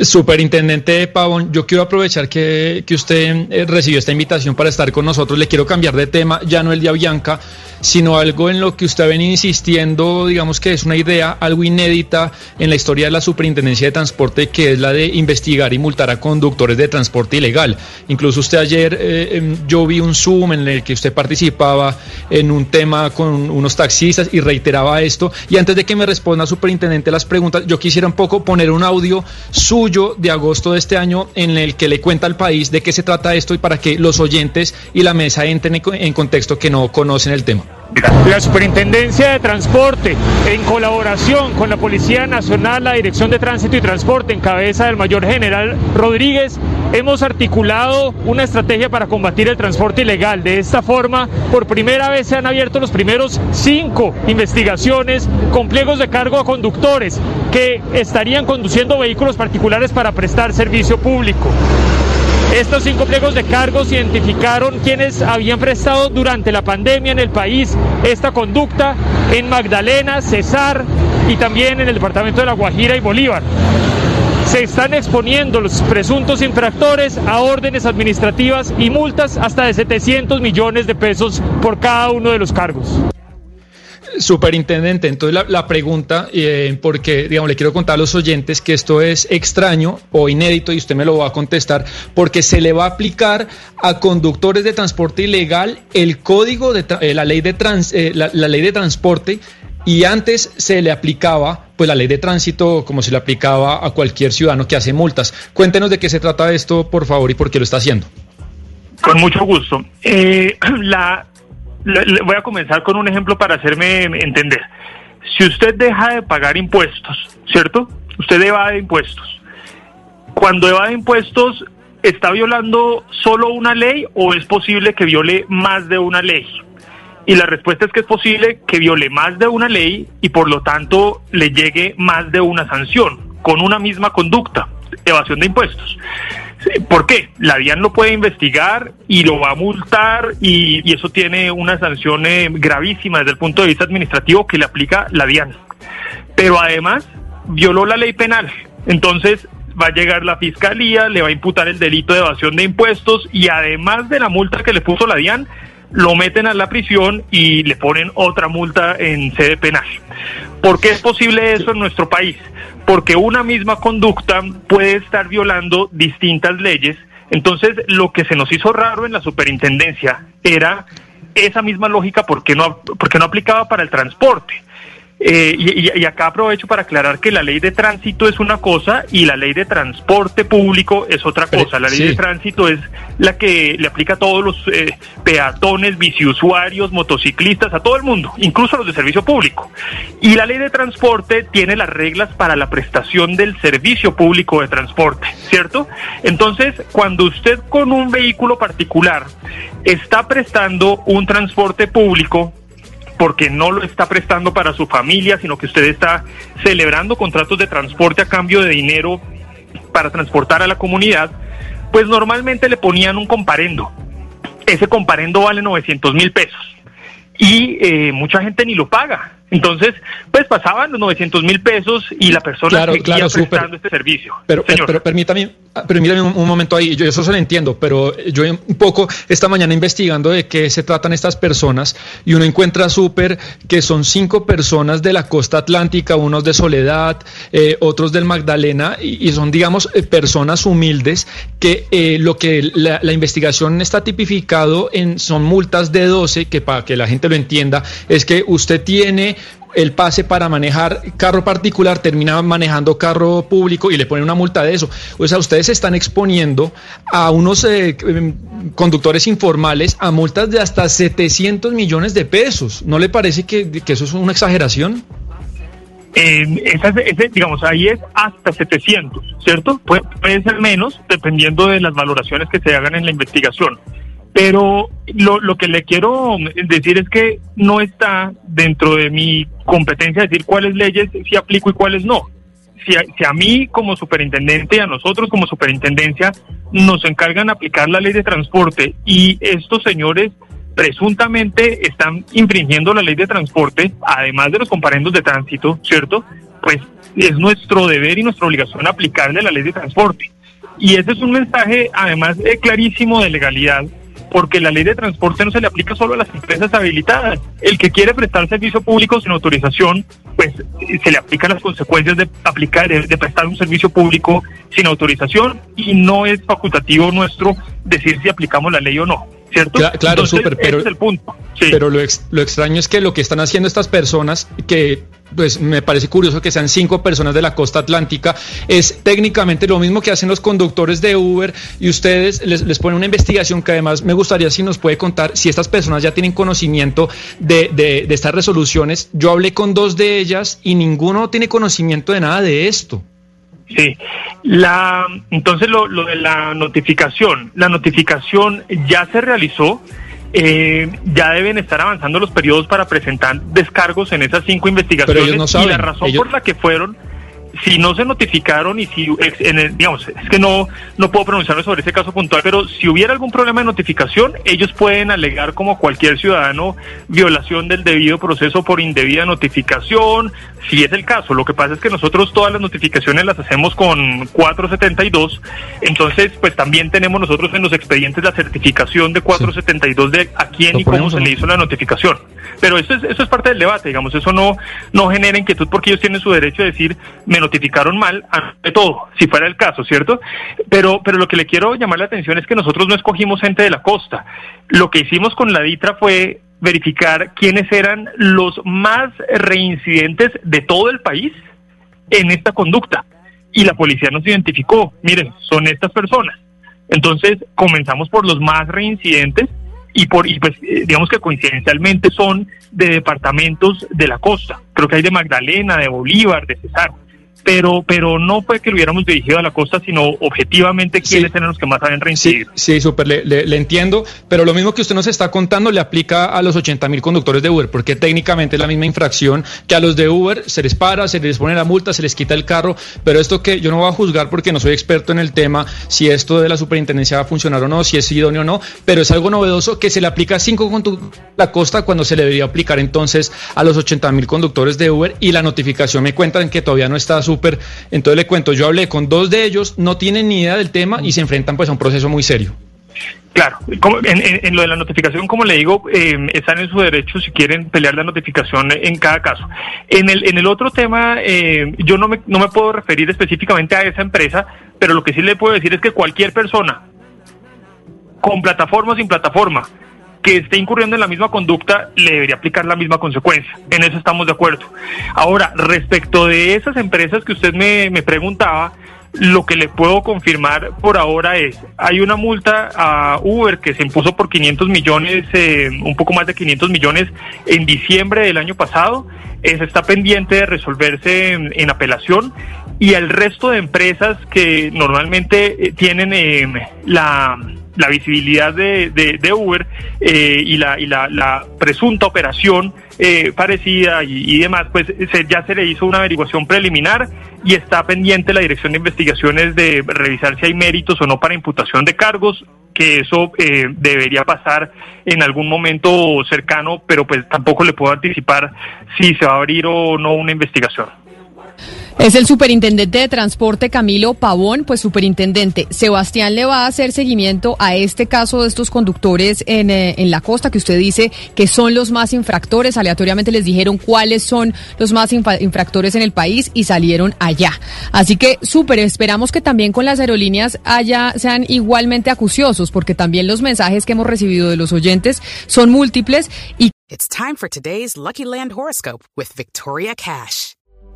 Superintendente Pavón, yo quiero aprovechar que, que usted eh, recibió esta invitación para estar con nosotros. Le quiero cambiar de tema, ya no el de Avianca, sino algo en lo que usted ha venido insistiendo, digamos que es una idea algo inédita en la historia de la Superintendencia de Transporte, que es la de investigar y multar a conductores de transporte ilegal. Incluso usted ayer, eh, em, yo vi un Zoom en el que usted participaba en un tema con unos taxistas y reiteraba esto. Y antes de que me responda, Superintendente, las preguntas, yo quisiera un poco poner un audio suyo de agosto de este año en el que le cuenta al país de qué se trata esto y para que los oyentes y la mesa entren en contexto que no conocen el tema. La Superintendencia de Transporte, en colaboración con la Policía Nacional, la Dirección de Tránsito y Transporte, en cabeza del Mayor General Rodríguez, hemos articulado una estrategia para combatir el transporte ilegal. De esta forma, por primera vez se han abierto los primeros cinco investigaciones con pliegos de cargo a conductores que estarían conduciendo vehículos particulares para prestar servicio público. Estos cinco pliegos de cargos identificaron quienes habían prestado durante la pandemia en el país esta conducta en Magdalena, Cesar y también en el departamento de La Guajira y Bolívar. Se están exponiendo los presuntos infractores a órdenes administrativas y multas hasta de 700 millones de pesos por cada uno de los cargos. Superintendente, entonces la, pregunta, eh, porque digamos, le quiero contar a los oyentes que esto es extraño o inédito y usted me lo va a contestar, porque se le va a aplicar a conductores de transporte ilegal el código de eh, la, ley de trans, eh, la, ley de transporte y antes se le aplicaba pues la ley de tránsito como se le aplicaba a cualquier ciudadano que hace multas. Cuéntenos de qué se trata esto, por favor, y por qué lo está haciendo. Con mucho gusto. la, voy a comenzar con un ejemplo para hacerme entender. Si usted deja de pagar impuestos, ¿cierto? Usted evade impuestos. Cuando evade impuestos, ¿está violando solo una ley o es posible que viole más de una ley? Y la respuesta es que es posible que viole más de una ley y por lo tanto le llegue más de una sanción con una misma conducta, evasión de impuestos. ¿Por qué? La DIAN lo puede investigar y lo va a multar y, eso tiene una sanción eh, gravísima desde el punto de vista administrativo que le aplica la DIAN. Pero además violó la ley penal. Entonces va a llegar la fiscalía, le va a imputar el delito de evasión de impuestos y además de la multa que le puso la DIAN, lo meten a la prisión y le ponen otra multa en sede penal. ¿Por qué es posible eso en nuestro país? Porque una misma conducta puede estar violando distintas leyes. Entonces, lo que se nos hizo raro en la superintendencia era esa misma lógica porque no, porque no aplicaba para el transporte. Eh, y, acá aprovecho para aclarar que la ley de tránsito es una cosa y la ley de transporte público es otra cosa. La ley de tránsito es la que le aplica a todos los eh, peatones, biciusuarios, motociclistas, a todo el mundo, incluso a los de servicio público. Y la ley de transporte tiene las reglas para la prestación del servicio público de transporte, ¿cierto? Entonces, cuando usted con un vehículo particular está prestando un transporte público, porque no lo está prestando para su familia, sino que usted está celebrando contratos de transporte a cambio de dinero para transportar a la comunidad, pues normalmente le ponían un comparendo. Ese comparendo vale 900 mil pesos y eh, mucha gente ni lo paga. Entonces, pues pasaban los 900 mil pesos y la persona claro, seguía prestando este servicio. Pero, pero permítame, ah, permítame un, momento ahí, yo eso se lo entiendo, pero yo un poco esta mañana investigando de qué se tratan estas personas y uno encuentra súper que son cinco personas de la costa atlántica, unos de Soledad, eh, otros del Magdalena, y, son, digamos, eh, personas humildes que eh, lo que la, la, investigación está tipificado en son multas de 12, que para que la gente lo entienda, es que usted tiene el pase para manejar carro particular, termina manejando carro público y le ponen una multa de eso. O sea, ustedes se están exponiendo a unos eh, em, conductores informales a multas de hasta 700 millones de pesos. ¿No le parece que, eso es una exageración? ese, digamos, ahí es hasta 700, ¿cierto? puede ser menos dependiendo de las valoraciones que se hagan en la investigación. Pero lo, lo que le quiero decir es que no está dentro de mi competencia decir cuáles leyes sí aplico y cuáles no. Si a, si a mí como superintendente y a nosotros como superintendencia nos encargan aplicar la ley de transporte y estos señores presuntamente están infringiendo la ley de transporte, además de los comparendos de tránsito, ¿cierto? Pues es nuestro deber y nuestra obligación aplicarle la ley de transporte. Y ese es un mensaje, además, eh, clarísimo de legalidad porque la ley de transporte no se le aplica solo a las empresas habilitadas. El que quiere prestar servicio público sin autorización, pues se le aplican las consecuencias de aplicar, de, prestar un servicio público sin autorización y no es facultativo nuestro decir si aplicamos la ley o no. ¿Cierto? Claro, súper, pero, es el punto. pero lo, lo extraño es que lo que están haciendo estas personas, que pues me parece curioso que sean cinco personas de la costa atlántica, es técnicamente lo mismo que hacen los conductores de Uber y ustedes les, ponen una investigación que además me gustaría si nos puede contar si estas personas ya tienen conocimiento de, de, estas resoluciones. Yo hablé con dos de ellas y ninguno tiene conocimiento de nada de esto. Sí, la, entonces lo, lo de la notificación, la notificación ya se realizó eh, ya deben estar avanzando los periodos para presentar descargos en esas cinco investigaciones y la razón por la que fueron si no se notificaron y si, en digamos, es que no, no puedo pronunciarme sobre ese caso puntual, pero si hubiera algún problema de notificación, ellos pueden alegar como cualquier ciudadano violación del debido proceso por indebida notificación, si es el caso. Lo que pasa es que nosotros todas las notificaciones las hacemos con 472, entonces pues también tenemos nosotros en los expedientes la certificación de 472 de a quién y cómo se le hizo la notificación. Pero eso es, eso es parte del debate, digamos, eso no, no genera inquietud porque ellos tienen su derecho a decir, me notificaron mal, ante todo, si fuera el caso, ¿cierto? Pero, pero lo que le quiero llamar la atención es que nosotros no escogimos gente de la costa. Lo que hicimos con la DITRA fue verificar quiénes eran los más reincidentes de todo el país en esta conducta. Y la policía nos identificó, miren, son estas personas. Entonces comenzamos por los más reincidentes y por y pues eh, digamos que coincidencialmente son de departamentos de la costa. Creo que hay de Magdalena, de Bolívar, de Cesar pero, pero no fue que lo hubiéramos dirigido a la costa, sino objetivamente quiénes eran los que más saben reincidir. Sí, sí súper, le, entiendo, pero lo mismo que usted nos está contando le aplica a los 80 mil conductores de Uber, porque técnicamente es la misma infracción que a los de Uber, se les para, se les pone la multa, se les quita el carro, pero esto que yo no voy a juzgar porque no soy experto en el tema, si esto de la superintendencia va a funcionar o no, si es idóneo o no, pero es algo novedoso que se le aplica a cinco conductores la costa cuando se le debería aplicar entonces a los 80 mil conductores de Uber y la notificación me cuentan que todavía no está su entonces le cuento, yo hablé con dos de ellos, no tienen ni idea del tema y se enfrentan pues a un proceso muy serio. Claro, en, lo de la notificación, como le digo, eh, están en su derecho si quieren pelear la notificación en cada caso. En el, en el otro tema, eh, yo no me, no me puedo referir específicamente a esa empresa, pero lo que sí le puedo decir es que cualquier persona, con plataforma o sin plataforma, que esté incurriendo en la misma conducta le debería aplicar la misma consecuencia. En eso estamos de acuerdo. Ahora, respecto de esas empresas que usted me, me preguntaba, lo que le puedo confirmar por ahora es, hay una multa a Uber que se impuso por 500 millones, eh, un poco más de 500 millones en diciembre del año pasado. Esa está pendiente de resolverse en, apelación y el resto de empresas que normalmente eh, tienen eh, la la visibilidad de, de, Uber eh, y, la, y la, presunta operación eh, parecida y, demás, pues ya se le hizo una averiguación preliminar y está pendiente la Dirección de Investigaciones de revisar si hay méritos o no para imputación de cargos, que eso eh, debería pasar en algún momento cercano, pero pues tampoco le puedo anticipar si se va a abrir o no una investigación. Es el superintendente de transporte Camilo Pavón, pues superintendente, Sebastián le va a hacer seguimiento a este caso de estos conductores en, eh, en, la costa que usted dice que son los más infractores, aleatoriamente les dijeron cuáles son los más infractores en el país y salieron allá. Así que súper, esperamos que también con las aerolíneas haya, sean igualmente acuciosos, porque también los mensajes que hemos recibido de los oyentes son múltiples y It's time for today's Lucky Land horoscope with Victoria Cash.